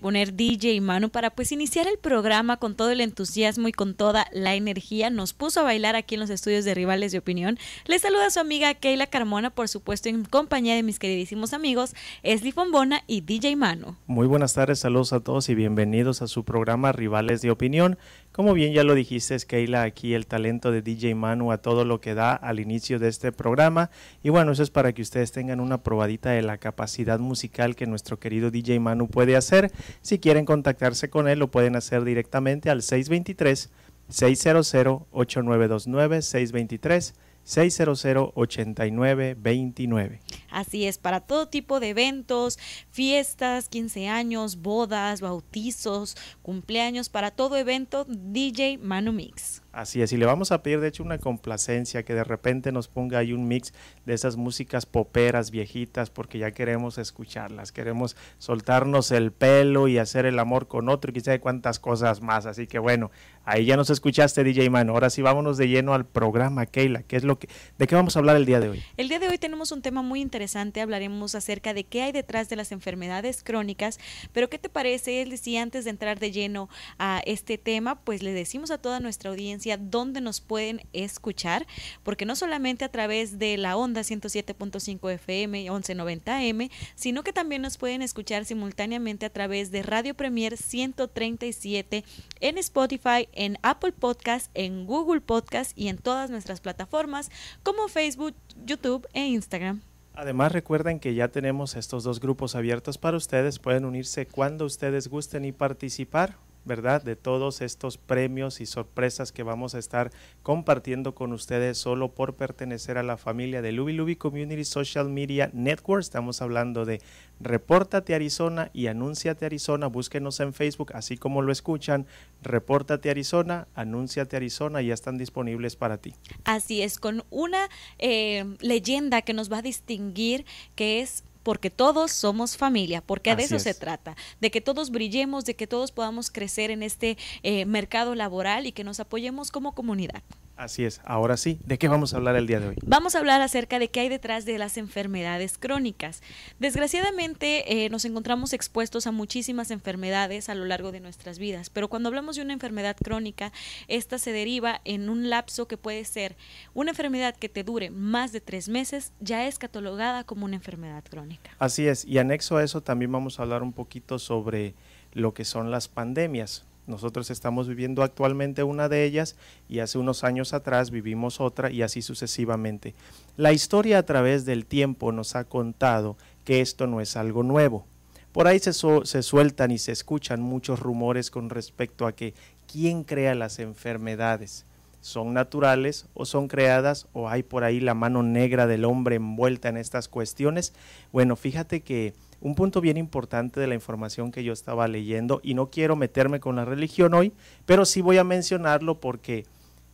poner DJ Manu para pues iniciar el programa con todo el entusiasmo y con toda la energía. Nos puso a bailar aquí en los estudios de Rivales de Opinión. Les saluda a su amiga Keila Carmona, por supuesto en compañía de mis queridísimos amigos Esli Fombona y DJ Manu. Muy buenas tardes, saludos a todos y bienvenidos a su programa Rivales de Opinión. Como bien ya lo dijiste, Keila, aquí el talento de DJ Manu a todo lo que da al inicio de este programa. Y bueno, eso es para que ustedes tengan una probadita de la capacidad musical que nuestro querido DJ Manu puede hacer. Si quieren contactarse con él, lo pueden hacer directamente al 623 600 8929 623 600-8929. Así es, para todo tipo de eventos, fiestas, 15 años, bodas, bautizos, cumpleaños, para todo evento, DJ Manu Mix. Así es, y le vamos a pedir de hecho una complacencia, que de repente nos ponga ahí un mix de esas músicas poperas viejitas, porque ya queremos escucharlas, queremos soltarnos el pelo y hacer el amor con otro y quizá de cuántas cosas más. Así que bueno, ahí ya nos escuchaste DJ Mano. Ahora sí vámonos de lleno al programa, Keila, ¿qué es lo que, ¿de qué vamos a hablar el día de hoy? El día de hoy tenemos un tema muy interesante, hablaremos acerca de qué hay detrás de las enfermedades crónicas, pero ¿qué te parece, decía antes de entrar de lleno a este tema, pues le decimos a toda nuestra audiencia dónde nos pueden escuchar, porque no solamente a través de la onda 107.5 FM y 1190M, sino que también nos pueden escuchar simultáneamente a través de Radio Premier 137 en Spotify, en Apple Podcast, en Google Podcast y en todas nuestras plataformas como Facebook, YouTube e Instagram. Además recuerden que ya tenemos estos dos grupos abiertos para ustedes, pueden unirse cuando ustedes gusten y participar. ¿Verdad? De todos estos premios y sorpresas que vamos a estar compartiendo con ustedes solo por pertenecer a la familia de Luby Luby Community Social Media Network. Estamos hablando de Repórtate Arizona y Anúnciate Arizona. Búsquenos en Facebook, así como lo escuchan. Repórtate Arizona, Anúnciate Arizona, ya están disponibles para ti. Así es, con una eh, leyenda que nos va a distinguir, que es porque todos somos familia, porque de eso se trata, de que todos brillemos, de que todos podamos crecer en este eh, mercado laboral y que nos apoyemos como comunidad. Así es, ahora sí, ¿de qué vamos a hablar el día de hoy? Vamos a hablar acerca de qué hay detrás de las enfermedades crónicas. Desgraciadamente eh, nos encontramos expuestos a muchísimas enfermedades a lo largo de nuestras vidas, pero cuando hablamos de una enfermedad crónica, esta se deriva en un lapso que puede ser una enfermedad que te dure más de tres meses, ya es catalogada como una enfermedad crónica. Así es, y anexo a eso también vamos a hablar un poquito sobre lo que son las pandemias. Nosotros estamos viviendo actualmente una de ellas y hace unos años atrás vivimos otra y así sucesivamente. La historia a través del tiempo nos ha contado que esto no es algo nuevo. Por ahí se, se sueltan y se escuchan muchos rumores con respecto a que quién crea las enfermedades. ¿Son naturales o son creadas o hay por ahí la mano negra del hombre envuelta en estas cuestiones? Bueno, fíjate que un punto bien importante de la información que yo estaba leyendo, y no quiero meterme con la religión hoy, pero sí voy a mencionarlo porque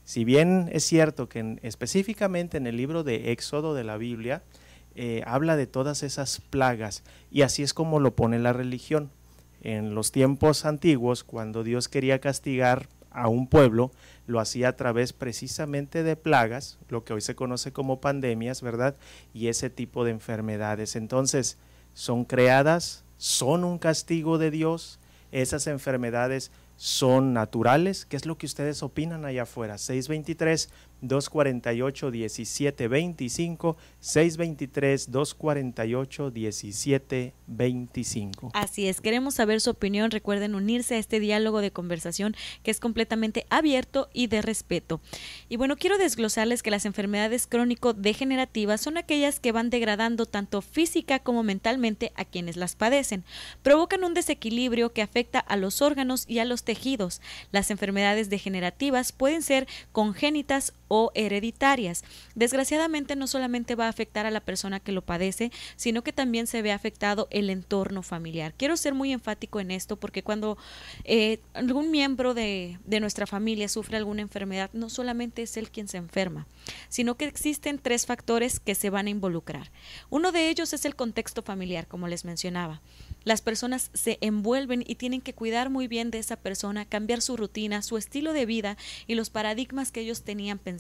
si bien es cierto que específicamente en el libro de Éxodo de la Biblia, eh, habla de todas esas plagas, y así es como lo pone la religión. En los tiempos antiguos, cuando Dios quería castigar a un pueblo, lo hacía a través precisamente de plagas, lo que hoy se conoce como pandemias, ¿verdad? Y ese tipo de enfermedades. Entonces, son creadas, son un castigo de Dios, esas enfermedades son naturales. ¿Qué es lo que ustedes opinan allá afuera? 623 248-1725, 623-248-1725. Así es, queremos saber su opinión. Recuerden unirse a este diálogo de conversación que es completamente abierto y de respeto. Y bueno, quiero desglosarles que las enfermedades crónico-degenerativas son aquellas que van degradando tanto física como mentalmente a quienes las padecen. Provocan un desequilibrio que afecta a los órganos y a los tejidos. Las enfermedades degenerativas pueden ser congénitas o hereditarias. Desgraciadamente no solamente va a afectar a la persona que lo padece, sino que también se ve afectado el entorno familiar. Quiero ser muy enfático en esto porque cuando eh, algún miembro de, de nuestra familia sufre alguna enfermedad, no solamente es él quien se enferma, sino que existen tres factores que se van a involucrar. Uno de ellos es el contexto familiar, como les mencionaba. Las personas se envuelven y tienen que cuidar muy bien de esa persona, cambiar su rutina, su estilo de vida y los paradigmas que ellos tenían pensados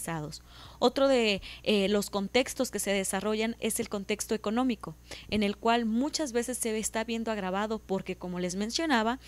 Otro de eh, los contextos que se desarrollan es el contexto económico, en el cual muchas veces se está viendo agravado porque, como les mencionaba,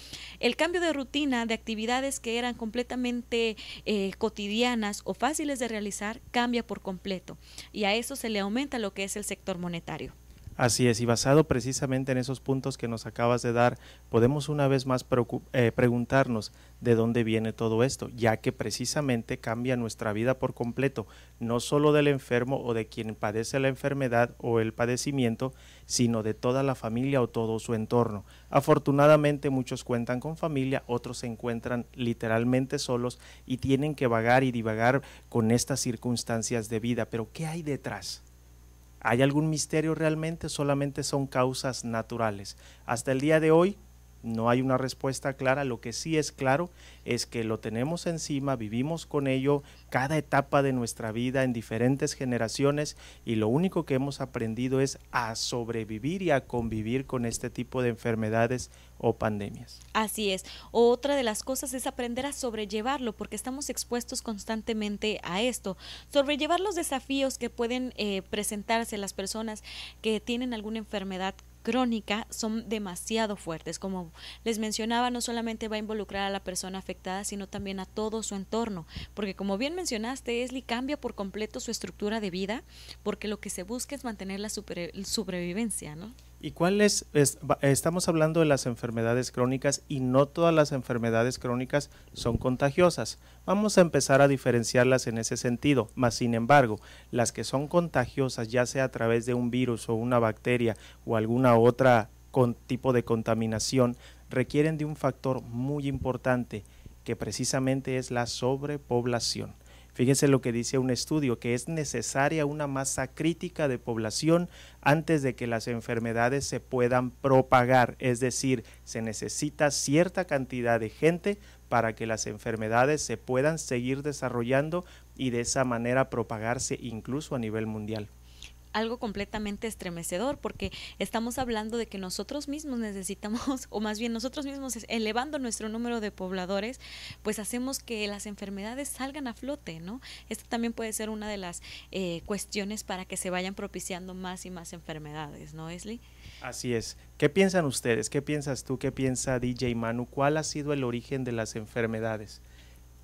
el cambio de rutina de actividades que eran completamente eh, cotidianas o fáciles de realizar cambia por completo y a eso se le aumenta lo que es el sector monetario. Así es, y basado precisamente en esos puntos que nos acabas de dar, podemos una vez más eh, preguntarnos de dónde viene todo esto, ya que precisamente cambia nuestra vida por completo, no solo del enfermo o de quien padece la enfermedad o el padecimiento, sino de toda la familia o todo su entorno. Afortunadamente muchos cuentan con familia, otros se encuentran literalmente solos y tienen que vagar y divagar con estas circunstancias de vida, pero ¿qué hay detrás? ¿Hay algún misterio realmente? Solamente son causas naturales. Hasta el día de hoy no hay una respuesta clara. Lo que sí es claro es que lo tenemos encima, vivimos con ello cada etapa de nuestra vida en diferentes generaciones y lo único que hemos aprendido es a sobrevivir y a convivir con este tipo de enfermedades o pandemias. Así es. Otra de las cosas es aprender a sobrellevarlo porque estamos expuestos constantemente a esto. Sobrellevar los desafíos que pueden eh, presentarse las personas que tienen alguna enfermedad crónica son demasiado fuertes. Como les mencionaba, no solamente va a involucrar a la persona afectada, sino también a todo su entorno, porque como bien mencionaste, Esli cambia por completo su estructura de vida, porque lo que se busca es mantener la sobrevivencia, ¿no? ¿Y cuáles? estamos hablando de las enfermedades crónicas y no todas las enfermedades crónicas son contagiosas. Vamos a empezar a diferenciarlas en ese sentido, mas sin embargo, las que son contagiosas, ya sea a través de un virus o una bacteria o alguna otra tipo de contaminación, requieren de un factor muy importante que precisamente es la sobrepoblación. Fíjense lo que dice un estudio, que es necesaria una masa crítica de población antes de que las enfermedades se puedan propagar, es decir, se necesita cierta cantidad de gente para que las enfermedades se puedan seguir desarrollando y de esa manera propagarse incluso a nivel mundial algo completamente estremecedor porque estamos hablando de que nosotros mismos necesitamos, o más bien nosotros mismos elevando nuestro número de pobladores, pues hacemos que las enfermedades salgan a flote, ¿no? Esta también puede ser una de las eh, cuestiones para que se vayan propiciando más y más enfermedades, ¿no, Esli? Así es. ¿Qué piensan ustedes? ¿Qué piensas tú? ¿Qué piensa DJ Manu? ¿Cuál ha sido el origen de las enfermedades?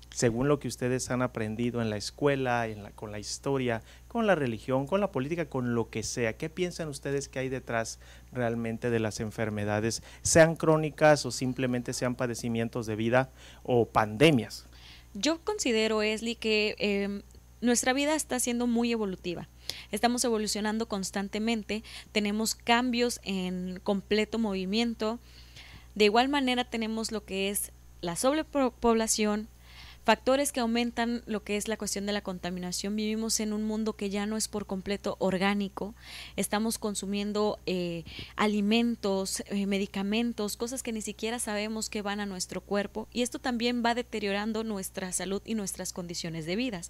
Según lo que ustedes han aprendido en la escuela, en la, con la historia, con la religión, con la política, con lo que sea. ¿Qué piensan ustedes que hay detrás realmente de las enfermedades, sean crónicas o simplemente sean padecimientos de vida o pandemias? Yo considero, Esli, que em, nuestra vida está siendo muy evolutiva. Estamos evolucionando constantemente, tenemos cambios en completo movimiento. De igual manera tenemos lo que es la sobrepoblación, factores que aumentan lo que es la cuestión de la contaminación. Vivimos en un mundo que ya no es por completo orgánico. Estamos consumiendo eh, alimentos, eh, medicamentos, cosas que ni siquiera sabemos que van a nuestro cuerpo y esto también va deteriorando nuestra salud y nuestras condiciones de vida.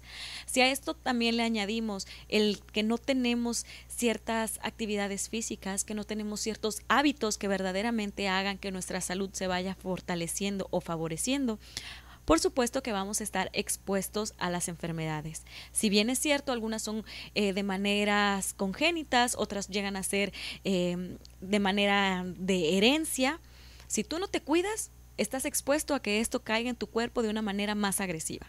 Si a esto también le añadimos el que no tenemos ciertas actividades físicas, que no tenemos ciertos hábitos que verdaderamente hagan que nuestra salud se vaya fortaleciendo o favoreciendo, por supuesto que vamos a estar expuestos a las enfermedades. Si bien es cierto, algunas son eh, de maneras congénitas, otras llegan a ser em, de manera de herencia. Si tú no te cuidas, estás expuesto a que esto caiga en tu cuerpo de una manera más agresiva.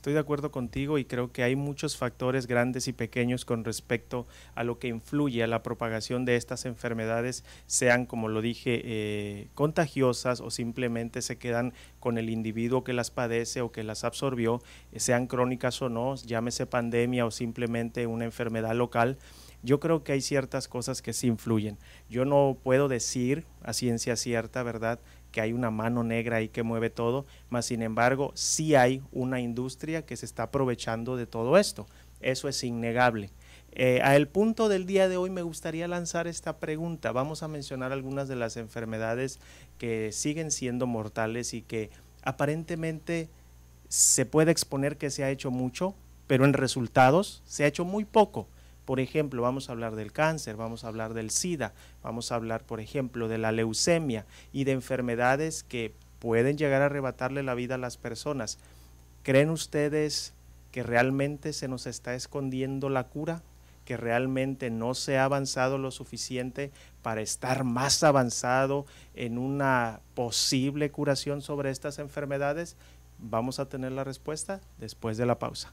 Estoy de acuerdo contigo y creo que hay muchos factores grandes y pequeños con respecto a lo que influye a la propagación de estas enfermedades, sean, como lo dije, eh, contagiosas o simplemente se quedan con el individuo que las padece o que las absorbió, eh, sean crónicas o no, llámese pandemia o simplemente una enfermedad local yo creo que hay ciertas cosas que sí influyen. Yo no puedo decir a ciencia cierta, ¿verdad?, que hay una mano negra ahí que mueve todo, mas sin embargo sí hay una industria que se está aprovechando de todo esto. Eso es innegable. Eh, a el punto del día de hoy me gustaría lanzar esta pregunta. Vamos a mencionar algunas de las enfermedades que siguen siendo mortales y que aparentemente se puede exponer que se ha hecho mucho, pero en resultados se ha hecho muy poco. Por ejemplo, vamos a hablar del cáncer, vamos a hablar del SIDA, vamos a hablar, por ejemplo, de la leucemia y de enfermedades que pueden llegar a arrebatarle la vida a las personas. ¿Creen ustedes que realmente se nos está escondiendo la cura, que realmente no se ha avanzado lo suficiente para estar más avanzado en una posible curación sobre estas enfermedades? Vamos a tener la respuesta después de la pausa.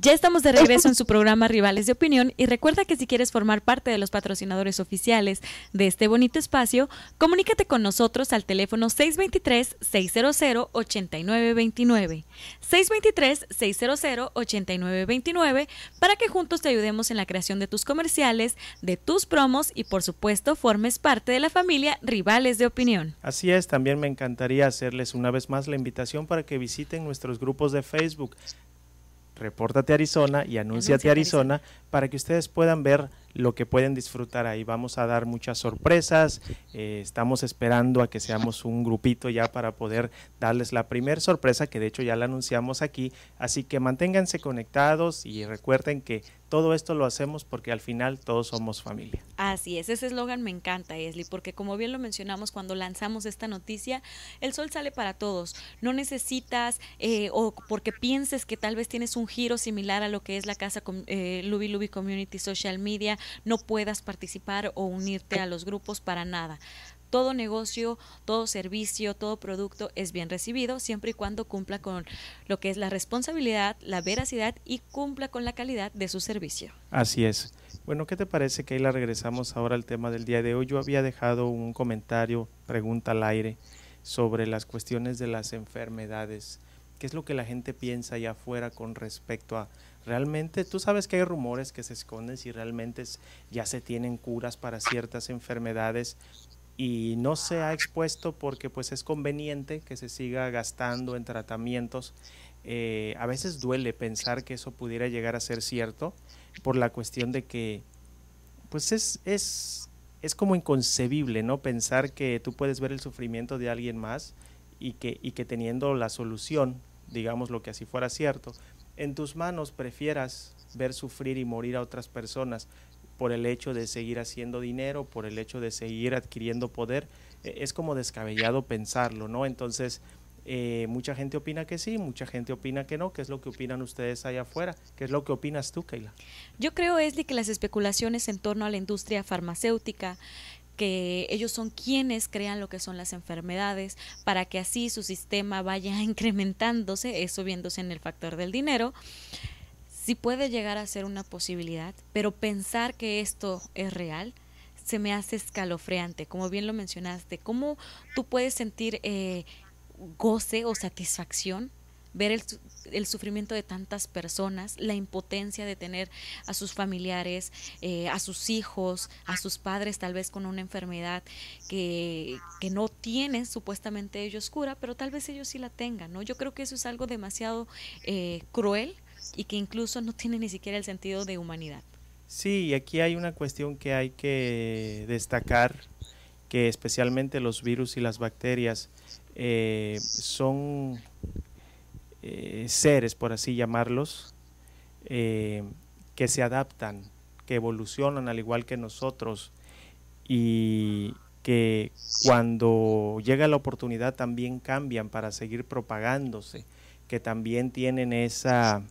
Ya estamos de regreso en su programa Rivales de Opinión y recuerda que si quieres formar parte de los patrocinadores oficiales de este bonito espacio, comunícate con nosotros al teléfono 623-600-8929. 623-600-8929 para que juntos te ayudemos en la creación de tus comerciales, de tus promos y por supuesto formes parte de la familia Rivales de Opinión. Así es, también me encantaría hacerles una vez más la invitación para que visiten nuestros grupos de Facebook Repórtate Arizona y Anúnciate Arizona, para que ustedes puedan ver lo que pueden disfrutar ahí. Vamos a dar muchas sorpresas, eh, estamos esperando a que seamos un grupito ya para poder darles la primera sorpresa, que de hecho ya la anunciamos aquí, así que manténganse conectados y recuerden que todo esto lo hacemos porque al final todos somos familia. Así es, ese eslogan me encanta, Esli, porque como bien lo mencionamos cuando lanzamos esta noticia, el sol sale para todos. No necesitas eh, o porque pienses que tal vez tienes un giro similar a lo que es la casa eh, Luby Luby Community Social Media, no puedas participar o unirte a los grupos para nada todo negocio, todo servicio, todo producto es bien recibido siempre y cuando cumpla con lo que es la responsabilidad, la veracidad y cumpla con la calidad de su servicio. Así es. Bueno, ¿qué te parece, Keila? Regresamos ahora al tema del día de hoy. Yo había dejado un comentario, pregunta al aire, sobre las cuestiones de las enfermedades. ¿Qué es lo que la gente piensa allá afuera con respecto a realmente, tú sabes que hay rumores que se esconden si realmente ya se tienen curas para ciertas enfermedades y no se ha expuesto porque pues es conveniente que se siga gastando en tratamientos. Eh, a veces duele pensar que eso pudiera llegar a ser cierto por la cuestión de que pues es, es es como inconcebible, ¿no? Pensar que tú puedes ver el sufrimiento de alguien más y que, y que teniendo la solución, digamos lo que así fuera cierto, en tus manos prefieras ver sufrir y morir a otras personas por el hecho de seguir haciendo dinero, por el hecho de seguir adquiriendo poder, e, es como descabellado pensarlo, ¿no? Entonces, eh, mucha gente opina que sí, mucha gente opina que no. ¿Qué es lo que opinan ustedes allá afuera? ¿Qué es lo que opinas tú, Keila? Yo creo, Esli, que las especulaciones en torno a la industria farmacéutica que ellos son quienes crean lo que son las enfermedades para que así su sistema vaya incrementándose, eso viéndose en el factor del dinero. Sí puede llegar a ser una posibilidad, pero pensar que esto es real se me hace escalofriante, como bien lo mencionaste. ¿Cómo tú puedes sentir eh, goce o satisfacción ver el, el, sufrimiento de tantas personas, la impotencia de tener a sus familiares, eh, a sus hijos, a sus padres tal vez con una enfermedad que, que, no tienen supuestamente ellos cura, pero tal vez ellos sí la tengan, ¿no? Yo creo que eso es algo demasiado eh, cruel y que incluso no tiene ni siquiera el sentido de humanidad. Sí, aquí hay una cuestión que hay que destacar, que especialmente los virus y las bacterias eh, son eh, seres, por así llamarlos, eh, que se adaptan, que evolucionan al igual que nosotros y que cuando llega la oportunidad también cambian para seguir propagándose, que también tienen esa,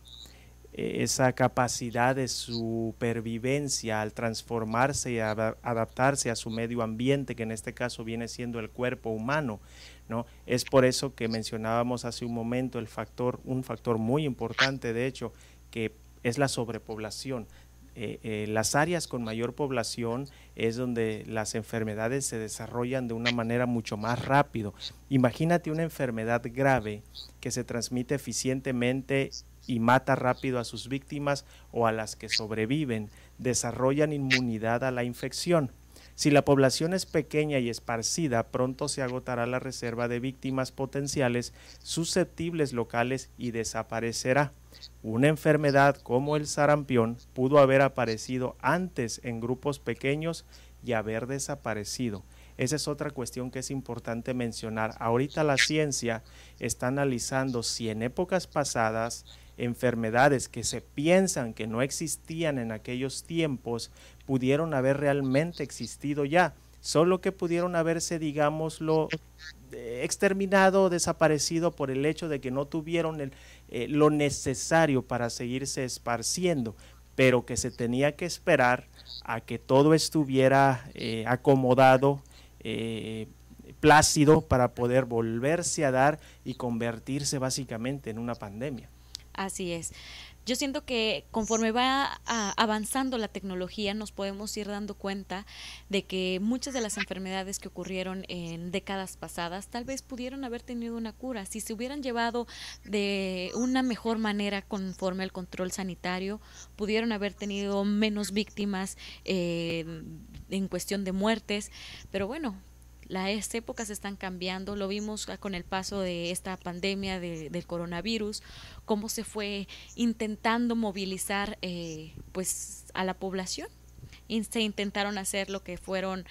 esa capacidad de supervivencia al transformarse y adaptarse a su medio ambiente, que en este caso viene siendo el cuerpo humano. ¿no? Es por eso que mencionábamos hace un momento el factor, un factor muy importante, de hecho, que es la sobrepoblación. Eh, eh, las áreas con mayor población es donde las enfermedades se desarrollan de una manera mucho más rápido. Imagínate una enfermedad grave que se transmite eficientemente y mata rápido a sus víctimas o a las que sobreviven, desarrollan inmunidad a la infección. Si la población es pequeña y esparcida, pronto se agotará la reserva de víctimas potenciales susceptibles locales y desaparecerá. Una enfermedad como el sarampión pudo haber aparecido antes en grupos pequeños y haber desaparecido. Esa es otra cuestión que es importante mencionar. Ahorita la ciencia está analizando si en épocas pasadas enfermedades que se piensan que no existían en aquellos tiempos pudieron haber realmente existido ya, solo que pudieron haberse, digámoslo, eh, exterminado, desaparecido por el hecho de que no tuvieron el, eh, lo necesario para seguirse esparciendo, pero que se tenía que esperar a que todo estuviera eh, acomodado, plácido, para poder volverse a dar y convertirse básicamente en una pandemia. Así es. Yo siento que conforme va avanzando la tecnología nos podemos ir dando cuenta de que muchas de las enfermedades que ocurrieron en décadas pasadas tal vez pudieron haber tenido una cura. Si se hubieran llevado de una mejor manera conforme al control sanitario, pudieron haber tenido menos víctimas eh, en cuestión de muertes. Pero bueno, las épocas están cambiando, lo vimos con el paso de esta pandemia de, del coronavirus, cómo se fue intentando movilizar eh, pues a la población y se intentaron hacer lo que fueron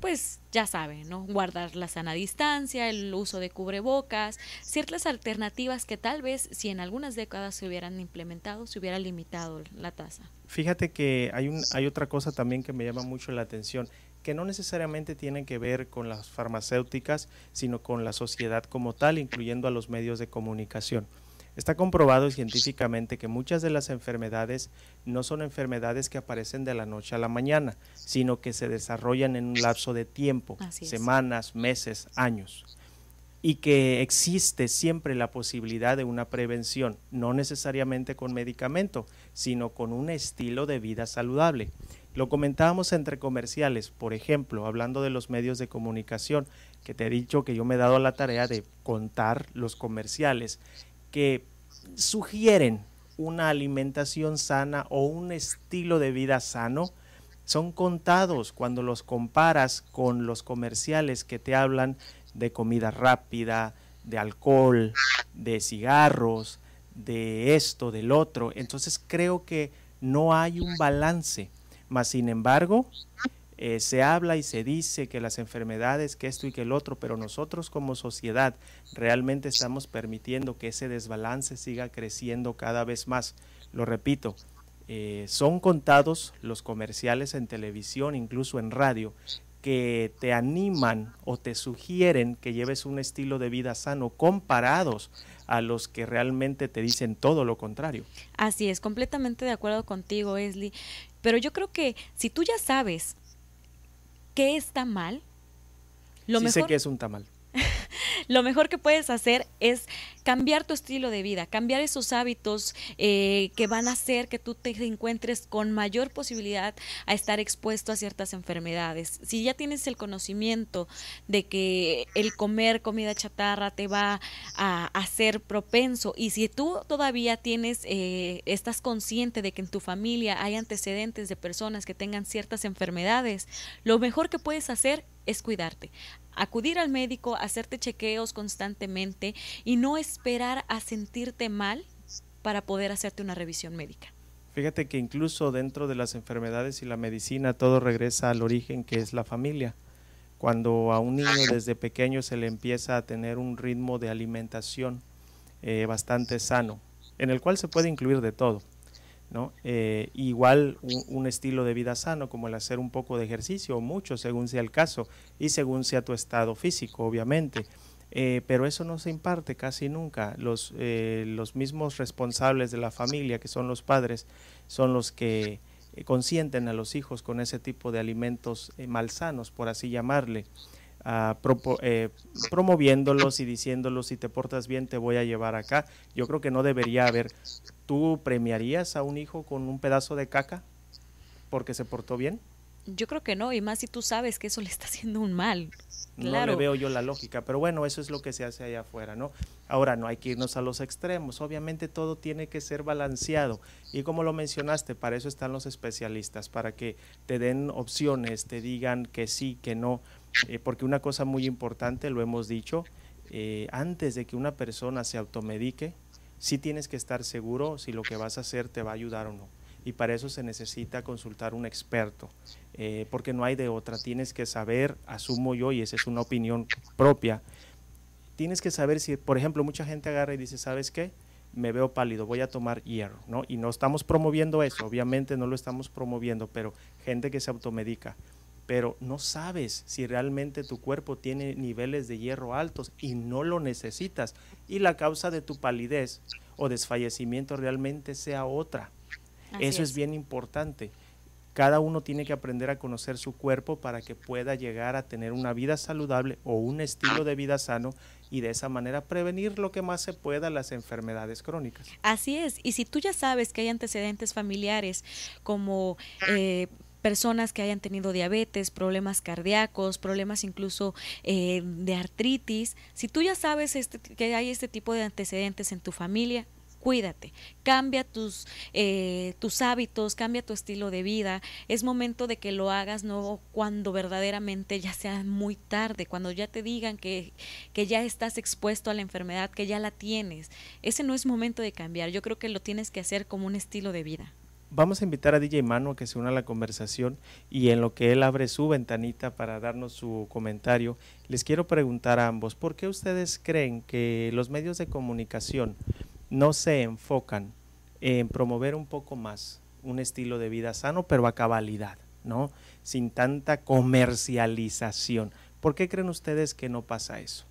pues ya saben, ¿no? Guardar la sana distancia, el uso de cubrebocas, ciertas alternativas que tal vez si en algunas décadas se hubieran implementado, se hubiera limitado la tasa. Fíjate que hay, un, hay otra cosa también que me llama mucho la atención que no necesariamente tienen que ver con las farmacéuticas, sino con la sociedad como tal, incluyendo a los medios de comunicación. Está comprobado científicamente que muchas de las enfermedades no son enfermedades que aparecen de la noche a la mañana, sino que se desarrollan en un lapso de tiempo, semanas, meses, años. Y que existe siempre la posibilidad de una prevención, no necesariamente con medicamento, sino con un estilo de vida saludable. Lo comentábamos entre comerciales, por ejemplo, hablando de los medios de comunicación, que te he dicho que yo me he dado la tarea de contar los comerciales que sugieren una alimentación sana o un estilo de vida sano, son contados cuando los comparas con los comerciales que te hablan de comida rápida, de alcohol, de cigarros, de esto, del otro. Entonces creo que no hay un balance mas, sin embargo, Eh, se habla y se dice que las enfermedades, que esto y que el otro, pero nosotros como sociedad realmente estamos permitiendo que ese desbalance siga creciendo cada vez más. Lo repito, eh, son contados los comerciales en televisión, incluso en radio, que te animan o te sugieren que lleves un estilo de vida sano comparados a los que realmente te dicen todo lo contrario. Así es, completamente de acuerdo contigo, Esli. Pero yo creo que si tú ya sabes qué está mal, lo sí sé que es un tamal. lo mejor que puedes hacer es cambiar tu estilo de vida, cambiar esos hábitos eh, que van a hacer que tú te encuentres con mayor posibilidad a estar expuesto a ciertas enfermedades. Si ya tienes el conocimiento de que el comer comida chatarra te va a hacer propenso y si tú todavía tienes, eh, estás consciente de que en tu familia hay antecedentes de personas que tengan ciertas enfermedades, lo mejor que puedes hacer es cuidarte acudir al médico, hacerte chequeos constantemente y no esperar a sentirte mal para poder hacerte una revisión médica. Fíjate que incluso dentro de las enfermedades y la medicina todo regresa al origen que es la familia. Cuando a un niño desde pequeño se le empieza a tener un ritmo de alimentación eh, bastante sano, en el cual se puede incluir de todo ¿no? Eh, igual un, estilo de vida sano como el hacer un poco de ejercicio o mucho según sea el caso y según sea tu estado físico obviamente. Eh, pero eso no se imparte casi nunca. Los, eh, los mismos responsables de la familia, que son los padres, son los que consienten a los hijos con ese tipo de alimentos malsanos, por así llamarle. Eh, promoviéndolos y diciéndolos si te portas bien te voy a llevar acá. Yo creo que no debería haber. ¿Tú premiarías a un hijo con un pedazo de caca porque se portó bien? Yo creo que no, y más si tú sabes que eso le está haciendo un mal. No le veo yo la lógica, pero bueno, eso es lo que se hace allá afuera, ¿no? Ahora, no hay que irnos a los extremos, obviamente todo tiene que ser balanceado y como lo mencionaste, para eso están los especialistas, para que te den opciones, te digan que sí, que no, eh, porque una cosa muy importante, lo hemos dicho, eh, antes de que una persona se automedique, sí tienes que estar seguro si lo que vas a hacer te va a ayudar o no. Y para eso se necesita consultar un experto, eh, porque no hay de otra. Tienes que saber, asumo yo, y esa es una opinión propia, tienes que saber si, por ejemplo, mucha gente agarra y dice, ¿sabes qué? Me veo pálido, voy a tomar hierro, ¿no? Y no estamos promoviendo eso, obviamente no lo estamos promoviendo, pero gente que se automedica pero no sabes si realmente tu cuerpo tiene niveles de hierro altos y no lo necesitas y la causa de tu palidez o desfallecimiento realmente sea otra. Eso es. bien importante. Cada uno tiene que aprender a conocer su cuerpo para que pueda llegar a tener una vida saludable o un estilo de vida sano y de esa manera prevenir lo que más se pueda las enfermedades crónicas. Así es, y si tú ya sabes que hay antecedentes familiares como eh, personas que hayan tenido diabetes, problemas cardíacos, problemas incluso eh, de artritis. Si tú ya sabes este, que hay este tipo de antecedentes en tu familia, cuídate, cambia tus, eh, tus hábitos, cambia tu estilo de vida. Es momento de que lo hagas no cuando verdaderamente ya sea muy tarde, cuando ya te digan que, que ya estás expuesto a la enfermedad, que ya la tienes. Ese no es momento de cambiar. Yo creo que lo tienes que hacer como un estilo de vida vamos a invitar a DJ Manu a que se una a la conversación y en lo que él abre su ventanita para darnos su comentario, les quiero preguntar a ambos, ¿por qué ustedes creen que los medios de comunicación no se enfocan en promover un poco más un estilo de vida sano, pero a cabalidad, ¿no? Sin tanta comercialización. ¿Por qué creen ustedes que no pasa eso?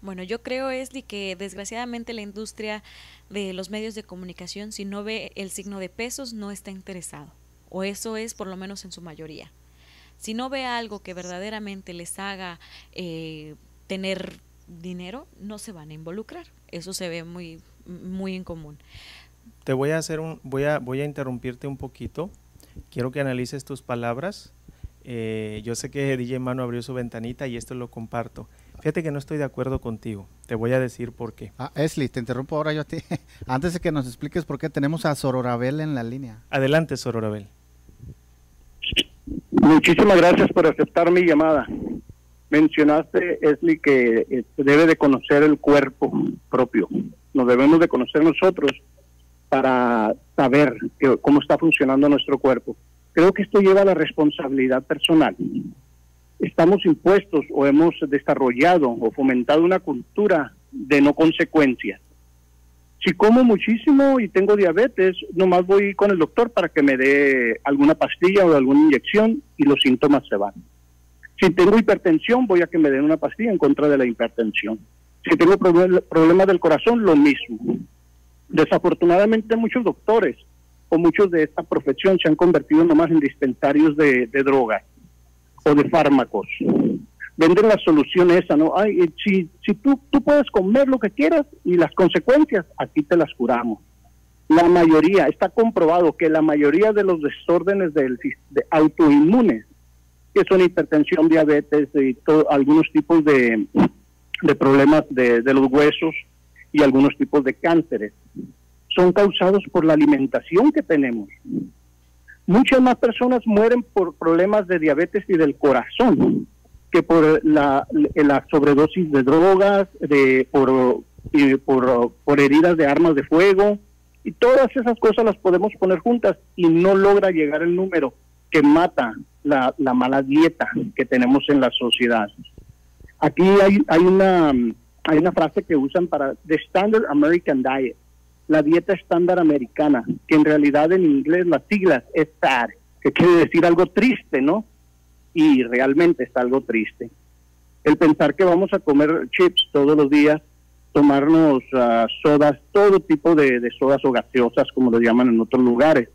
Bueno, yo creo, Esli, que desgraciadamente la industria de los medios de comunicación, si no ve el signo de pesos, no está interesado. O eso es por lo menos en su mayoría. Si no ve algo que verdaderamente les haga eh, tener dinero, no se van a involucrar. Eso se ve muy, muy en común. Te voy a hacer un, voy a, voy a interrumpirte un poquito. Quiero que analices tus palabras. Eh, yo sé que DJ Mano abrió su ventanita y esto lo comparto. Fíjate que no estoy de acuerdo contigo. Te voy a decir por qué. Ah, Esli, te interrumpo ahora yo a ti. Antes de que nos expliques por qué tenemos a Sororabel en la línea. Adelante, Sororabel. Muchísimas gracias por aceptar mi llamada. Mencionaste, Esli, que se este, debe de conocer el cuerpo propio. Nos debemos de conocer nosotros para saber cómo está funcionando nuestro cuerpo. Creo que esto lleva a la responsabilidad personal. Estamos impuestos o hemos desarrollado o fomentado una cultura de no consecuencias. Si como muchísimo y tengo diabetes, nomás voy con el doctor para que me dé alguna pastilla o alguna inyección y los síntomas se van. Si tengo hipertensión, voy a que me den una pastilla en contra de la hipertensión. Si tengo problemas del corazón, lo mismo. Desafortunadamente muchos doctores o muchos de esta profesión se han convertido nomás en dispensarios de, de drogas o de fármacos. Venden la solución esa, ¿no? Ay, eh, si, si tú, tú puedes comer lo que quieras y las consecuencias, aquí te las curamos. La mayoría, está comprobado que la mayoría de los desórdenes del, de autoinmunes, que son hipertensión, diabetes y algunos tipos de, de problemas de, de los huesos y algunos tipos de cánceres, son causados por la alimentación que tenemos. Muchas más personas mueren por problemas de diabetes y del corazón que por la, sobredosis de drogas, de, por, por, por heridas de armas de fuego, y todas esas cosas las podemos poner juntas y no logra llegar el número que mata la, la mala dieta que tenemos en la sociedad. Aquí hay, hay, una, hay una frase que usan para The Standard American Diet, la dieta estándar americana, que en realidad en inglés las siglas es SAD, que quiere decir algo triste, ¿no? y realmente está algo triste. El pensar que vamos a comer chips todos los días, tomarnos uh, sodas, todo tipo de, sodas o gaseosas, como lo llaman en otros lugares,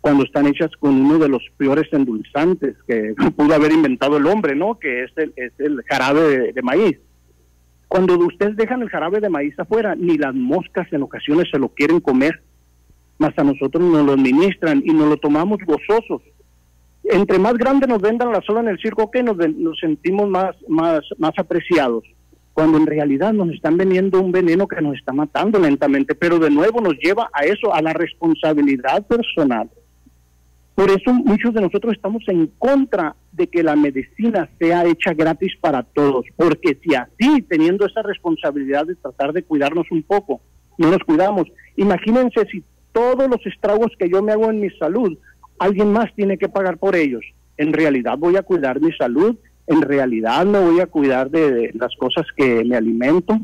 cuando están hechas con uno de los peores endulzantes que pudo haber inventado el hombre, ¿no? Que es el, es el jarabe de, maíz. Cuando ustedes dejan el jarabe de maíz afuera, ni las moscas en ocasiones se lo quieren comer, más a nosotros nos lo administran y nos lo tomamos gozosos. Entre más grande nos vendan la sola en el circo, que nos, nos sentimos más, más, más apreciados, cuando en realidad nos están vendiendo un veneno que nos está matando lentamente, pero de nuevo nos lleva a eso, a la responsabilidad personal. Por eso muchos de nosotros estamos en contra de que la medicina sea hecha gratis para todos, porque si así, teniendo esa responsabilidad de tratar de cuidarnos un poco, no nos cuidamos, imagínense si todos los estragos que yo me hago en mi salud alguien más tiene que pagar por ellos. En realidad voy a cuidar mi salud, en realidad me voy a cuidar de, las cosas que me alimento.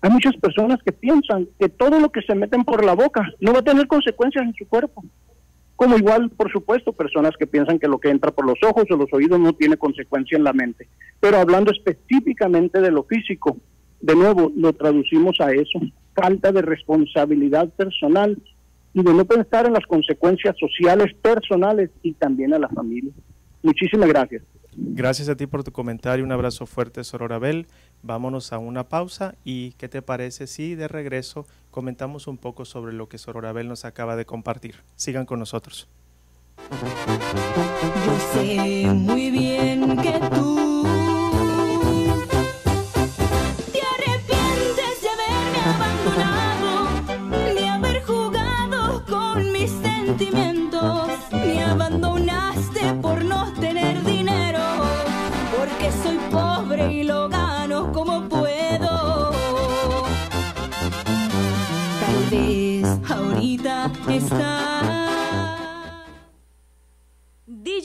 Hay muchas personas que piensan que todo lo que se meten por la boca no va a tener consecuencias en su cuerpo. Como igual, por supuesto, personas que piensan que lo que entra por los ojos o los oídos no tiene consecuencia en la mente. Pero hablando específicamente de lo físico, de nuevo lo traducimos a eso, falta de responsabilidad personal y de no pensar en las consecuencias sociales, personales y también a la familia. Muchísimas gracias. Gracias a ti por tu comentario, un abrazo fuerte, Sororabel. Vámonos a una pausa y ¿qué te parece si de regreso comentamos un poco sobre lo que Sororabel nos acaba de compartir? Sigan con nosotros. Yo sé muy bien que tú ahorita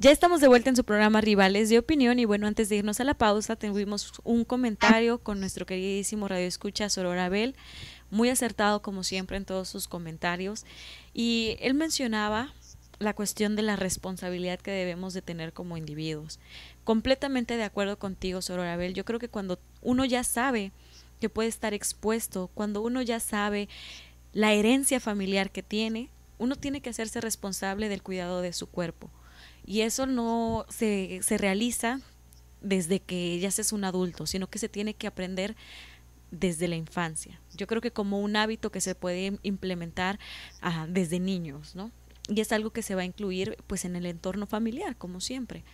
Ya estamos de vuelta en su programa Rivales de Opinión y bueno, antes de irnos a la pausa, tuvimos un comentario con nuestro queridísimo Radio Escucha Sorora Abel, muy acertado como siempre en todos sus comentarios y él mencionaba la cuestión de la responsabilidad que debemos de tener como individuos. Completamente de acuerdo contigo, Sorora Abel. Yo creo que cuando uno ya sabe que puede estar expuesto, cuando uno ya sabe la herencia familiar que tiene, uno tiene que hacerse responsable del cuidado de su cuerpo y eso no se, se realiza desde que ya seas un adulto, sino que se tiene que aprender desde la infancia. Yo creo que como un hábito que se puede implementar ajá, desde niños, ¿no? Y es algo que se va a incluir pues en el entorno familiar, como siempre.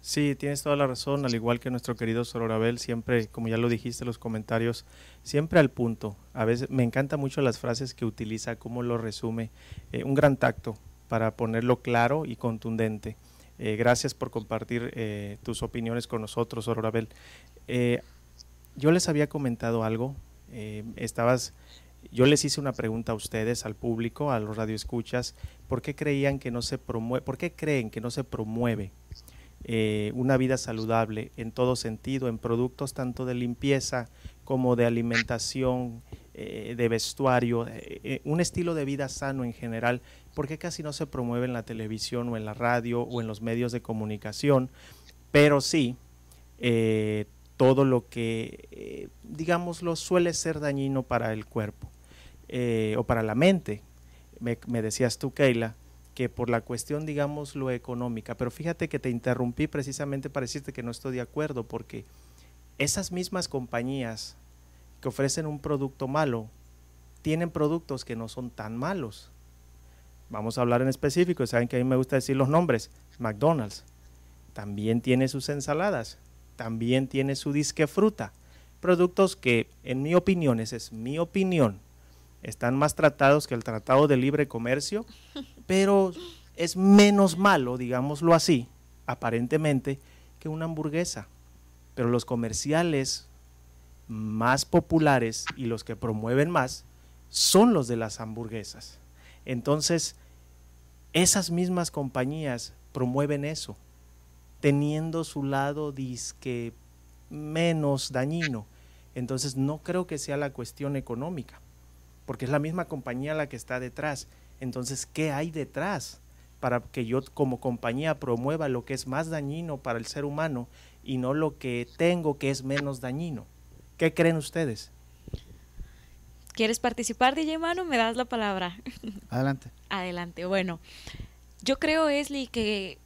Sí, tienes toda la razón, al igual que nuestro querido Sororabel, siempre, como ya lo dijiste en los comentarios, siempre al punto. A veces me encantan mucho las frases que utiliza, cómo lo resume. Eh, un gran tacto para ponerlo claro y contundente. Eh, gracias por compartir eh, tus opiniones con nosotros, Sororabel. Eh, yo les había comentado algo, eh, estabas, yo les hice una pregunta a ustedes, al público, a los radioescuchas, ¿por qué creían que no se promueve, por qué creen que no se promueve eh, una vida saludable en todo sentido, en productos tanto de limpieza como de alimentación, eh, de vestuario, eh, eh, un estilo de vida sano en general, ¿por qué casi no se promueve en la televisión o en la radio o en los medios de comunicación? Pero sí, todo lo que, digámoslo, suele ser dañino para el cuerpo o para la mente. Me, me decías tú, Keila, que por la cuestión, digamos, lo económica, pero fíjate que te interrumpí precisamente para decirte que no estoy de acuerdo, porque esas mismas compañías que ofrecen un producto malo, tienen productos que no son tan malos. Vamos a hablar en específico, saben que a mí me gusta decir los nombres, McDonald's, también tiene sus ensaladas, también tiene su disque fruta, productos que en mi opinión, esa es mi opinión, están más tratados que el Tratado de Libre Comercio, pero es menos malo, digámoslo así, aparentemente, que una hamburguesa. Pero los comerciales más populares y los que promueven más son los de las hamburguesas. Entonces, esas mismas compañías promueven eso, teniendo su lado disque menos dañino. Entonces, no creo que sea la cuestión económica, porque es la misma compañía la que está detrás. Entonces, ¿qué hay detrás para que yo como compañía promueva lo que es más dañino para el ser humano y no lo que tengo que es menos dañino? ¿Qué creen ustedes? ¿Quieres participar, DJ Mano? Me das la palabra. Adelante. Adelante. Bueno, yo creo, Esli, que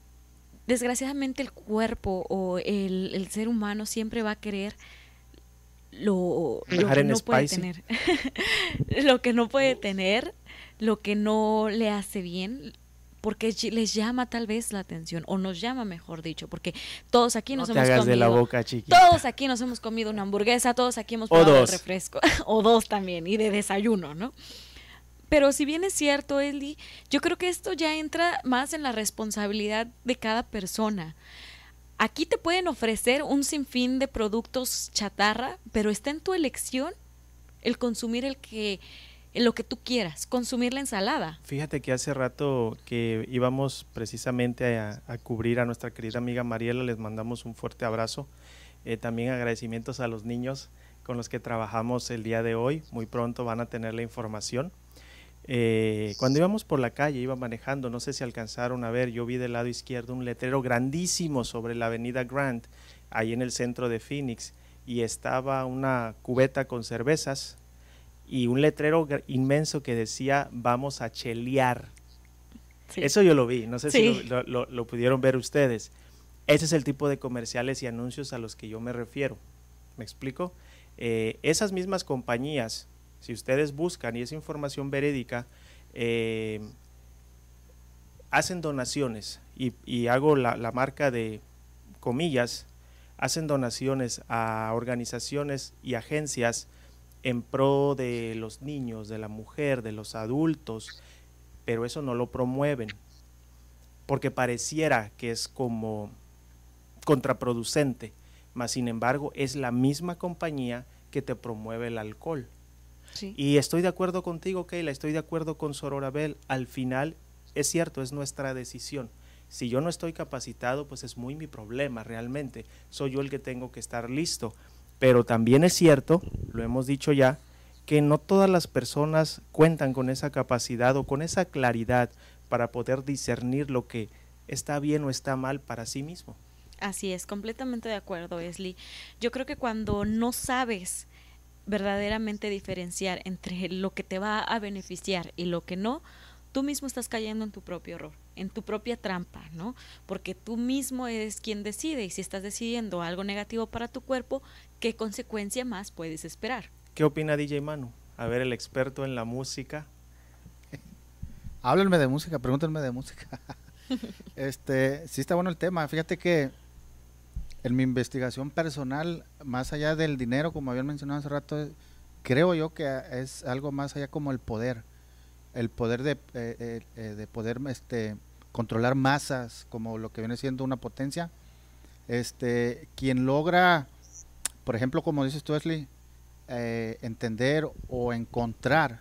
desgraciadamente el cuerpo o el, el ser humano siempre va a querer lo, que no puede tener. lo que no puede tener, lo que no le hace bien, porque les llama tal vez la atención, o nos llama, mejor dicho, porque todos aquí No nos te hemos hagas comido. de la boca, chiquita. Todos aquí nos hemos comido una hamburguesa, todos aquí hemos probado dos. refresco, o dos también, y de desayuno, ¿no? Pero si bien es cierto, Eli, yo creo que esto ya entra más en la responsabilidad de cada persona. Aquí te pueden ofrecer un sinfín de productos chatarra, pero está en tu elección el consumir el que lo que tú quieras, consumir la ensalada. Fíjate que hace rato que íbamos precisamente a, cubrir a nuestra querida amiga Mariela, les mandamos un fuerte abrazo. Eh, también agradecimientos a los niños con los que trabajamos el día de hoy. Muy pronto van a tener la información. Eh, cuando íbamos por la calle, iba manejando, no sé si alcanzaron a ver, yo vi del lado izquierdo un letrero grandísimo sobre la avenida Grant, ahí en el centro de Phoenix, y estaba una cubeta con cervezas y un letrero inmenso que decía vamos a chelear. Eso yo lo vi, no sé si lo, pudieron ver ustedes. Ese es el tipo de comerciales y anuncios a los que yo me refiero. ¿Me explico? Eh, esas mismas compañías si ustedes buscan y es información verídica, eh, hacen donaciones y, hago la, la, marca de comillas, hacen donaciones a organizaciones y agencias en pro de los niños, de la mujer, de los adultos, pero eso no lo promueven, porque pareciera que es como contraproducente, mas sin embargo es la misma compañía que te promueve el alcohol. Y estoy de acuerdo contigo, Keila, estoy de acuerdo con Sororabel. Al final, es cierto, es nuestra decisión. Si yo no estoy capacitado, pues es muy mi problema realmente. Soy yo el que tengo que estar listo. Pero también es cierto, lo hemos dicho ya, que no todas las personas cuentan con esa capacidad o con esa claridad para poder discernir lo que está bien o está mal para sí mismo. Así es, completamente de acuerdo, Esli. Yo creo que cuando no sabes verdaderamente diferenciar entre lo que te va a beneficiar y lo que no, tú mismo estás cayendo en tu propio error, en tu propia trampa, ¿no? Porque tú mismo eres quien decide y si estás decidiendo algo negativo para tu cuerpo, ¿qué consecuencia más puedes esperar? ¿Qué opina DJ Manu? A ver, el experto en la música. Háblenme de música, pregúntenme de música. este, sí está bueno el tema. Fíjate que en mi investigación personal, más allá del dinero, como habían mencionado hace rato, creo yo que es algo más allá como el poder, el poder de, eh, eh, eh, de poder este, controlar masas, como lo que viene siendo una potencia. Este, quien logra, por ejemplo, como dices tú, entender o encontrar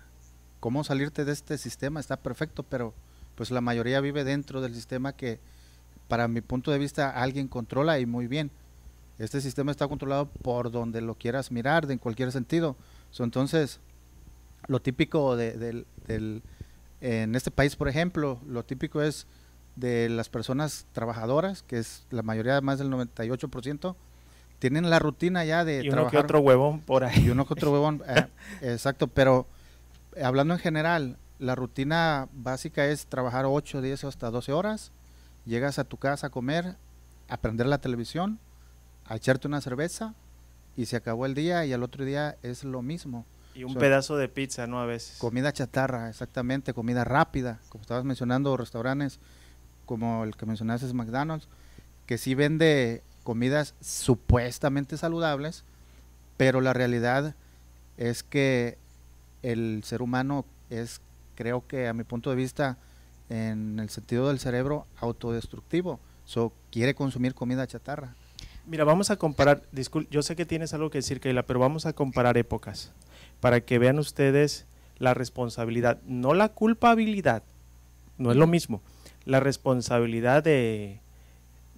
cómo salirte de este sistema está perfecto, pero pues la mayoría vive dentro del sistema que para mi punto de vista, alguien controla y muy bien. Este sistema está controlado por donde lo quieras mirar, de en cualquier sentido. entonces, lo típico de, del, en este país, por ejemplo, lo típico es de las personas trabajadoras, que es la mayoría, más del 98%, tienen la rutina ya de y uno que otro huevón por ahí. Y uno que otro huevón, eh, exacto, pero hablando en general, la rutina básica es trabajar 8, 10 o hasta 12 horas, llegas a tu casa a comer, a prender la televisión, a echarte una cerveza y se acabó el día y al otro día es lo mismo. Y un pedazo de pizza, ¿no? A veces. Comida chatarra, exactamente, comida rápida, como estabas mencionando, restaurantes como el que mencionaste es McDonald's, que sí vende comidas supuestamente saludables, pero la realidad es que el ser humano es, creo que a mi punto de vista, en el sentido del cerebro autodestructivo. So, quiere consumir comida chatarra. Mira, vamos a comparar, yo sé que tienes algo que decir, Keila, pero vamos a comparar épocas para que vean ustedes la responsabilidad, no la culpabilidad, no es lo mismo, la responsabilidad de,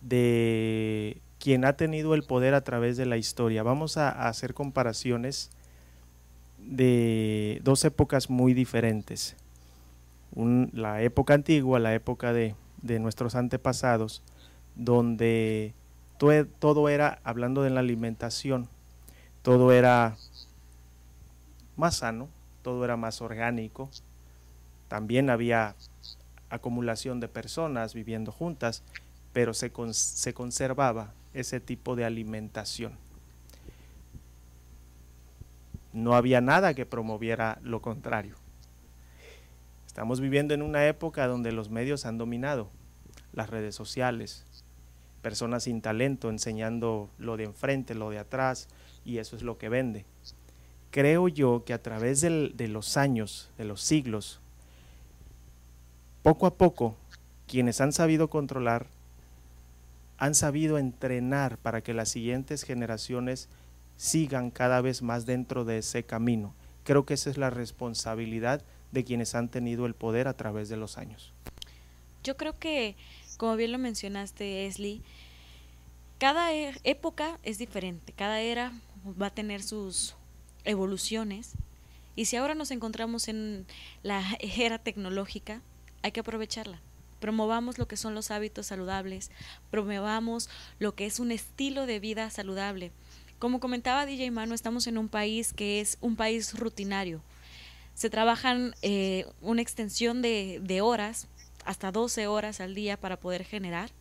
de quien ha tenido el poder a través de la historia. Vamos a hacer comparaciones de dos épocas muy diferentes la época antigua, la época de, nuestros antepasados, donde todo era, hablando de la alimentación, todo era más sano, todo era más orgánico, también había acumulación de personas viviendo juntas, pero se, se conservaba ese tipo de alimentación. No había nada que promoviera lo contrario. Estamos viviendo en una época donde los medios han dominado, las redes sociales, personas sin talento enseñando lo de enfrente, lo de atrás, y eso es lo que vende. Creo yo que a través de los años, de los siglos, poco a poco, quienes han sabido controlar, han sabido entrenar para que las siguientes generaciones sigan cada vez más dentro de ese camino. Creo que esa es la responsabilidad de quienes han tenido el poder a través de los años. Yo creo que, como bien lo mencionaste, Esli, cada e, época es diferente, cada era va a tener sus evoluciones. Y si ahora nos encontramos en la era tecnológica, hay que aprovecharla. Promovamos lo que son los hábitos saludables, promovamos lo que es un estilo de vida saludable. Como comentaba DJ Mano, estamos en un país que es un país rutinario. Se trabajan eh, una extensión de, de horas, hasta 12 horas al día para poder generar.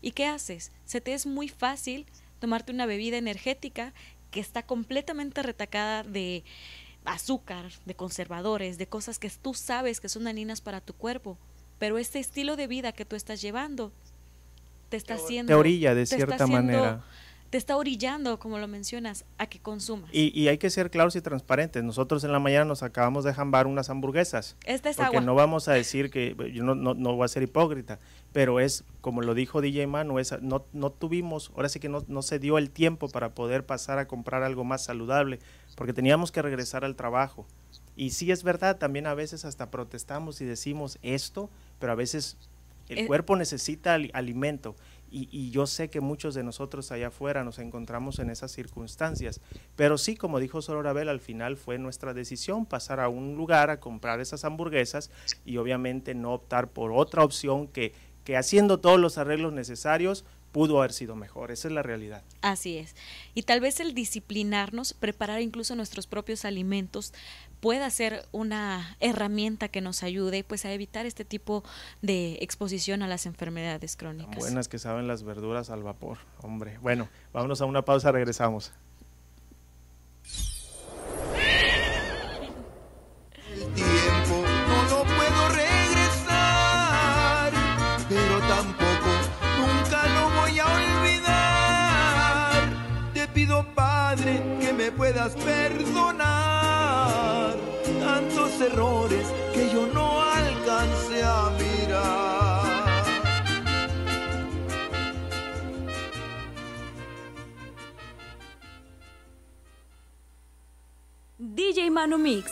¿Y qué haces? Se te es muy fácil tomarte una bebida energética que está completamente retacada de azúcar, de conservadores, de cosas que tú sabes que son dañinas para tu cuerpo. Pero este estilo de vida que tú estás llevando te está haciendo... Te orilla de cierta manera te está orillando, como lo mencionas, a que consumas. Y, hay que ser claros y transparentes. Nosotros en la mañana nos acabamos de jambar unas hamburguesas. Esta es porque no vamos a decir que, yo no, no, no, voy a ser hipócrita, pero es, como lo dijo DJ Manu, es, no, no tuvimos, ahora sí que no, no se dio el tiempo para poder pasar a comprar algo más saludable, porque teníamos que regresar al trabajo. Y sí es verdad, también a veces hasta protestamos y decimos esto, pero a veces el eh, cuerpo necesita alimento y, yo sé que muchos de nosotros allá afuera nos encontramos en esas circunstancias. Pero sí, como dijo Sororabel, al final fue nuestra decisión pasar a un lugar a comprar esas hamburguesas y obviamente no optar por otra opción que, que haciendo todos los arreglos necesarios pudo haber sido mejor. Esa es la realidad. Así es. Y tal vez el disciplinarnos, preparar incluso nuestros propios alimentos, pueda ser una herramienta que nos ayude pues a evitar este tipo de exposición a las enfermedades crónicas. buenas que saben las verduras al vapor, hombre. Bueno, vámonos a una pausa, regresamos. Perdonar tantos errores que yo no alcancé a mirar. DJ Manu Mix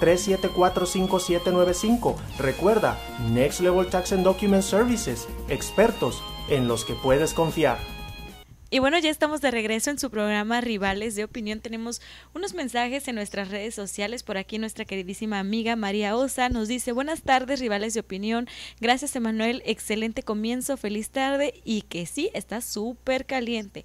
3745795. Recuerda, Next Level Tax and Document Services, expertos en los que puedes confiar. Y bueno, ya estamos de regreso en su programa Rivales de Opinión. Tenemos unos mensajes en nuestras redes sociales. Por aquí nuestra queridísima amiga María Osa nos dice, buenas tardes, Rivales de Opinión. Gracias, Emanuel. Excelente comienzo, feliz tarde y que sí, está súper caliente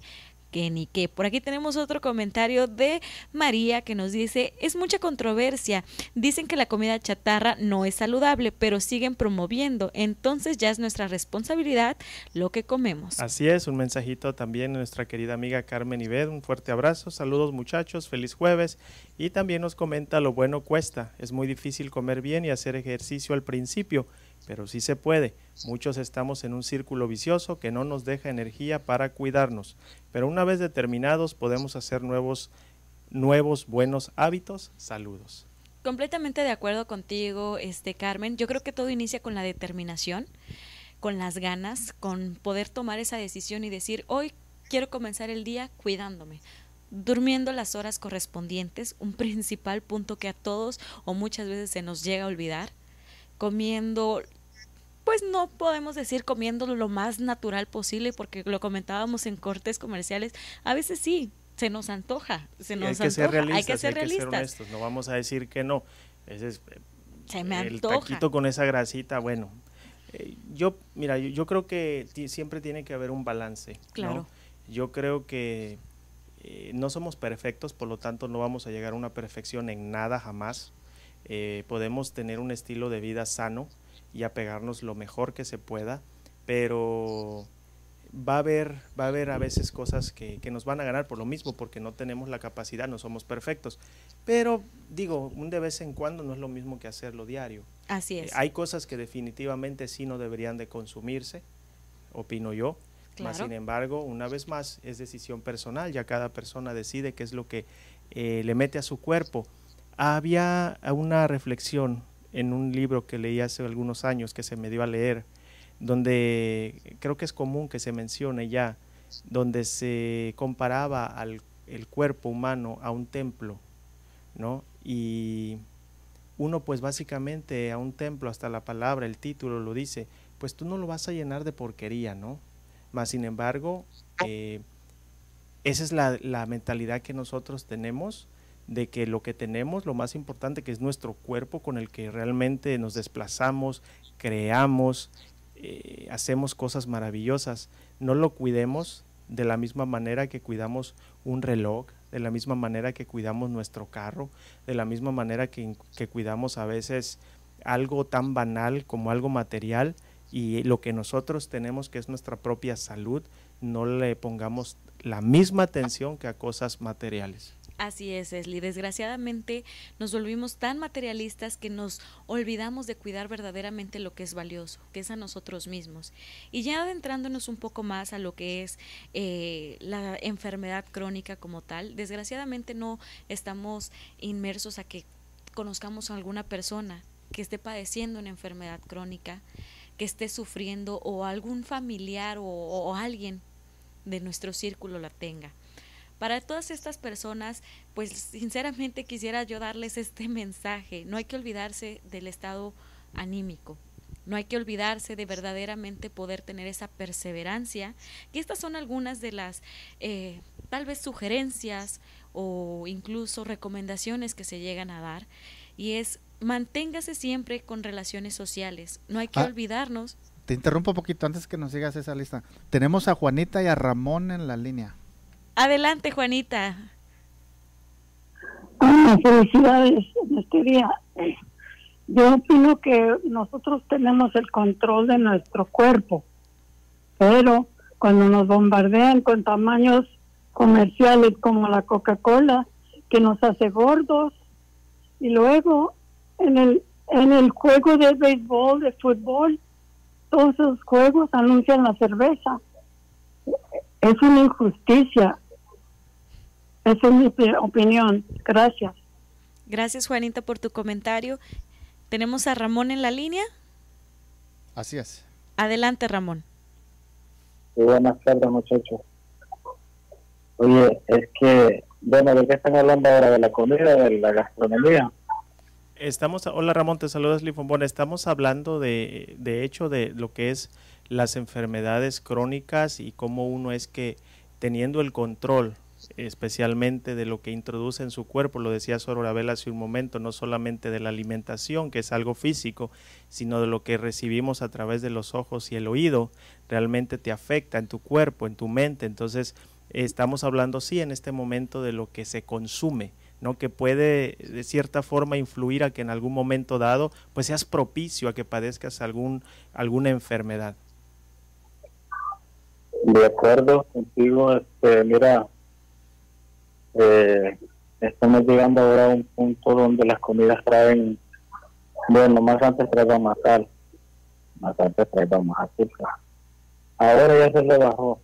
que. Por aquí tenemos otro comentario de María que nos dice, es mucha controversia. Dicen que la comida chatarra no es saludable, pero siguen promoviendo. Entonces ya es nuestra responsabilidad lo que comemos. Así es, un mensajito también de nuestra querida amiga Carmen Ibed. Un fuerte abrazo. Saludos muchachos, feliz jueves. Y también nos comenta lo bueno cuesta. Es muy difícil comer bien y hacer ejercicio al principio pero sí se puede. Muchos estamos en un círculo vicioso que no nos deja energía para cuidarnos, pero una vez determinados podemos hacer nuevos, nuevos buenos hábitos. Saludos. Completamente de acuerdo contigo, este Carmen. Yo creo que todo inicia con la determinación, con las ganas, con poder tomar esa decisión y decir, hoy quiero comenzar el día cuidándome durmiendo las horas correspondientes, un principal punto que a todos o muchas veces se nos llega a olvidar, comiendo pues no podemos decir comiendo lo más natural posible porque lo comentábamos en cortes comerciales, a veces sí, se nos antoja, se nos hay que antoja, ser realistas, hay que ser realistas. honestos, no vamos a decir que no. Ese es, se me el antoja. taquito con esa grasita, bueno. Eh, yo, mira, yo, yo creo que siempre tiene que haber un balance. Claro. Yo creo que eh, no somos perfectos, por lo tanto no vamos a llegar a una perfección en nada jamás. Eh, podemos tener un estilo de vida sano, y apegarnos lo mejor que se pueda, pero va a haber, va a, haber a veces cosas que, que, nos van a ganar por lo mismo, porque no tenemos la capacidad, no somos perfectos. Pero digo, un de vez en cuando no es lo mismo que hacerlo diario. Así es. Eh, hay cosas que definitivamente sí no deberían de consumirse, opino yo. Claro. sin embargo, una vez más, es decisión personal, ya cada persona decide qué es lo que eh, le mete a su cuerpo. Había una reflexión en un libro que leí hace algunos años que se me dio a leer, donde creo que es común que se mencione ya, donde se comparaba al el cuerpo humano a un templo, ¿no? Y uno pues básicamente a un templo, hasta la palabra, el título lo dice, pues tú no lo vas a llenar de porquería, ¿no? Más sin embargo, eh, esa es la, la mentalidad que nosotros tenemos de que lo que tenemos, lo más importante que es nuestro cuerpo con el que realmente nos desplazamos, creamos, eh, hacemos cosas maravillosas, no lo cuidemos de la misma manera que cuidamos un reloj, de la misma manera que cuidamos nuestro carro, de la misma manera que, que cuidamos a veces algo tan banal como algo material y lo que nosotros tenemos que es nuestra propia salud, no le pongamos la misma atención que a cosas materiales. Así es, Esli. Desgraciadamente nos volvimos tan materialistas que nos olvidamos de cuidar verdaderamente lo que es valioso, que es a nosotros mismos. Y ya adentrándonos un poco más a lo que es eh, la enfermedad crónica como tal, desgraciadamente no estamos inmersos a que conozcamos a alguna persona que esté padeciendo una enfermedad crónica, que esté sufriendo o algún familiar o, o alguien de nuestro círculo la tenga. Para todas estas personas, pues sinceramente quisiera yo darles este mensaje. No hay que olvidarse del estado anímico. No hay que olvidarse de verdaderamente poder tener esa perseverancia. Y estas son algunas de las eh, tal vez sugerencias o incluso recomendaciones que se llegan a dar. Y es manténgase siempre con relaciones sociales. No hay que Ah. olvidarnos. Te interrumpo un poquito antes que nos sigas esa lista. Tenemos a Juanita y a Ramón en la línea. Adelante, Juanita. Ah, felicidades en este día. Yo opino que nosotros tenemos el control de nuestro cuerpo, pero cuando nos bombardean con tamaños comerciales como la Coca-Cola, que nos hace gordos, y luego en el en el juego de béisbol, de fútbol, todos esos juegos anuncian la cerveza. Es una injusticia. Esa es mi opi- opinión. Gracias. Gracias, Juanita, por tu comentario. Tenemos a Ramón en la línea. Así es. Adelante, Ramón. Sí, buenas tardes, muchachos. Oye, es que, bueno, ¿de qué están hablando ahora? ¿De la comida, de la gastronomía? Estamos, hola Ramón, te saludas Lifombón. Estamos hablando de, de hecho de lo que es las enfermedades crónicas y cómo uno es que teniendo el control especialmente de lo que introduce en su cuerpo, lo decía Sororabel hace un momento, no solamente de la alimentación, que es algo físico, sino de lo que recibimos a través de los ojos y el oído, realmente te afecta en tu cuerpo, en tu mente. Entonces, estamos hablando sí en este momento de lo que se consume, ¿no? que puede de cierta forma influir a que en algún momento dado pues seas propicio a que padezcas algún, alguna enfermedad. De acuerdo contigo, este, mira, eh, estamos llegando ahora a un punto donde las comidas traen, bueno, más antes traían más sal, más antes traían más azúcar. Ahora ya se le bajó,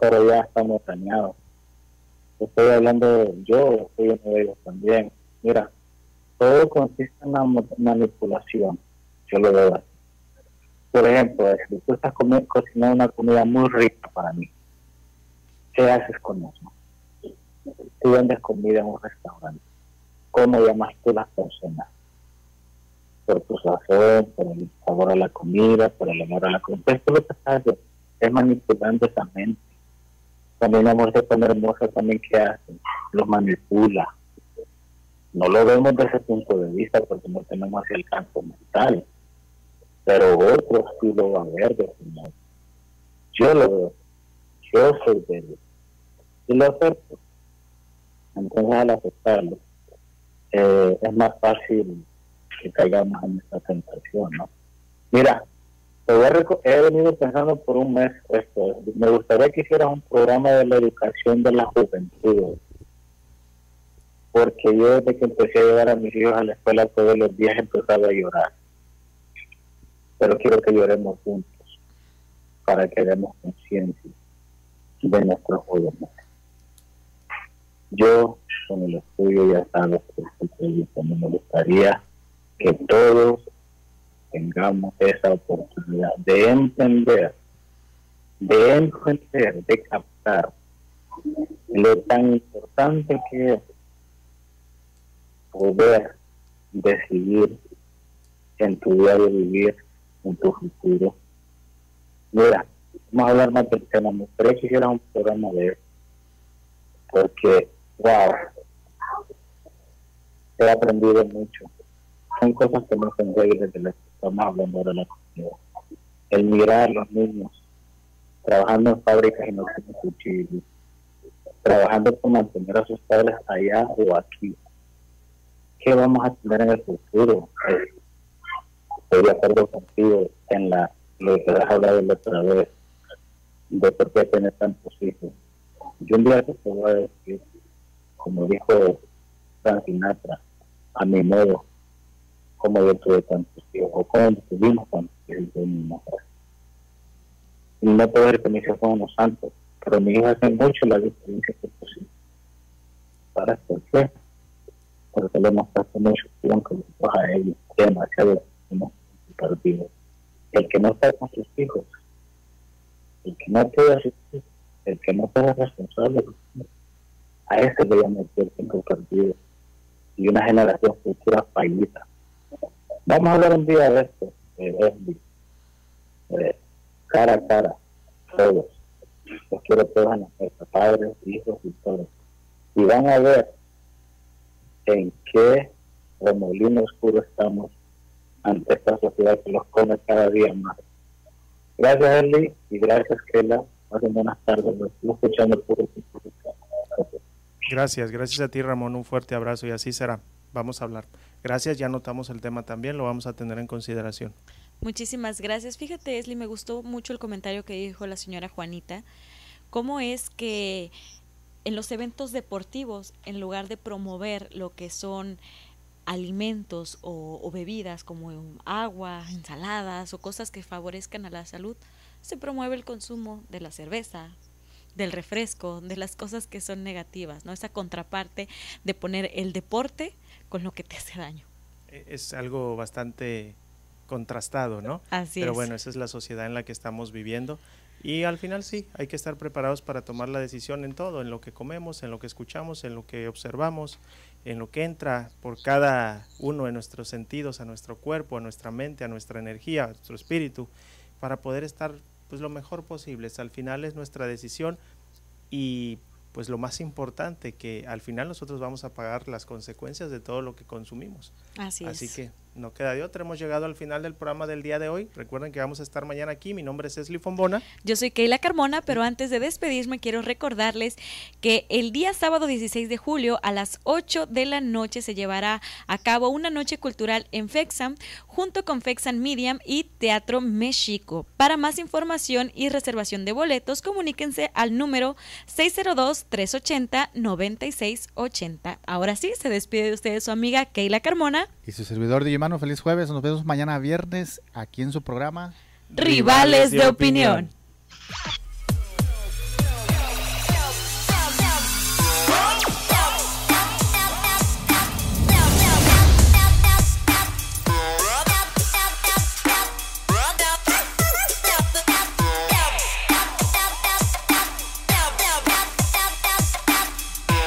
pero ya estamos dañados. Estoy hablando, yo soy uno de ellos también. Mira, todo consiste en la manipulación, yo lo veo así. Por ejemplo, si tú estás cocinando una comida muy rica para mí, ¿qué haces con eso? Tú vendes comida en un restaurante. ¿Cómo llamas tú las personas? Por tu sazón, por el sabor a la comida, por el amor a la comida. Esto lo que haces es manipulando esa mente. También la muerte tan hermosa también que hace, los manipula. No lo vemos desde ese punto de vista porque no tenemos el campo mental pero otros sí lo van a ver de Yo lo veo, yo soy de él y lo acepto. Entonces al aceptarlo, eh, es más fácil que caigamos en esta tentación, ¿no? Mira, he venido pensando por un mes esto. Me gustaría que hicieras un programa de la educación de la juventud. Porque yo desde que empecé a llevar a mis hijos a la escuela todos los días empezaba a llorar pero quiero que lloremos juntos para que demos conciencia de nuestros jóvenes. Yo, con el estudio, ya sabes que me gustaría que todos tengamos esa oportunidad de entender, de entender, de captar lo tan importante que es poder decidir en tu diario vivir en tu futuro. Mira, vamos a hablar más del tema. Me gustaría que hiciera un programa de. Porque, wow, he aprendido mucho. Son cosas que no se desde las que estamos hablando de la comunidad. El mirar a los niños trabajando en fábricas y no tienen cuchillos, trabajando por mantener a sus padres allá o aquí. ¿Qué vamos a tener en el futuro? estoy de acuerdo contigo en la lo que has hablado la otra vez de por qué tienes tantos hijos. Yo un día te voy a decir, como dijo Frank Sinatra, a mi modo, como yo tuve tantos hijos, o como tuvimos tantos hijos de mi mujer. Y no puedo decir que mis hijos son unos santos, pero mi hija hace mucho la diferencia que posible. ¿Para qué? Porque le mostraste mucho tiempo a ellos, demasiado tiempo perdido. El que no está con sus hijos, el que no puede asistir, el que no puede responsable, a ese le llama el tiempo perdido y una generación futura fallida. Vamos a hablar un día de esto, de cara a cara, todos. Los quiero todos en padres, hijos y todos. Y van a ver en qué remolino oscuro estamos ante esta sociedad que los come cada día más. Gracias, Eli, y gracias, Kela. buenas tardes. escuchando por Gracias, gracias a ti, Ramón. Un fuerte abrazo y así será. Vamos a hablar. Gracias, ya notamos el tema también, lo vamos a tener en consideración. Muchísimas gracias. Fíjate, Esli, me gustó mucho el comentario que dijo la señora Juanita. ¿Cómo es que en los eventos deportivos, en lugar de promover lo que son alimentos o, bebidas como agua, ensaladas o cosas que favorezcan a la salud, se promueve el consumo de la cerveza, del refresco, de las cosas que son negativas, ¿no? Esa contraparte de poner el deporte con lo que te hace daño. E, es algo bastante contrastado, ¿no? Así Pero bueno, esa es la sociedad en la que estamos viviendo. Y al final sí, hay que estar preparados para tomar la decisión en todo, en lo que comemos, en lo que escuchamos, en lo que observamos en lo que entra por cada uno de nuestros sentidos, a nuestro cuerpo, a nuestra mente, a nuestra energía, a nuestro espíritu, para poder estar pues lo mejor posible. Al final es nuestra decisión y pues lo más importante que al final nosotros vamos a pagar las consecuencias de todo lo que consumimos. Así, Así que no queda de otra. Hemos llegado al final del programa del día de hoy. Recuerden que vamos a estar mañana aquí. Mi nombre es Esli Fombona. Yo soy Keila Carmona, pero antes de despedirme quiero recordarles que el día sábado 16 de julio a las 8 de la noche se llevará a cabo una noche cultural en Fexam junto con Fexam Medium y Teatro México. Para más información y reservación de boletos, comuníquense al número 602-380-9680. Ahora sí, se despide de ustedes su amiga Keila Carmona. Y su servidor de Mano, feliz jueves. Nos vemos mañana viernes aquí en su programa Rivales de opinión.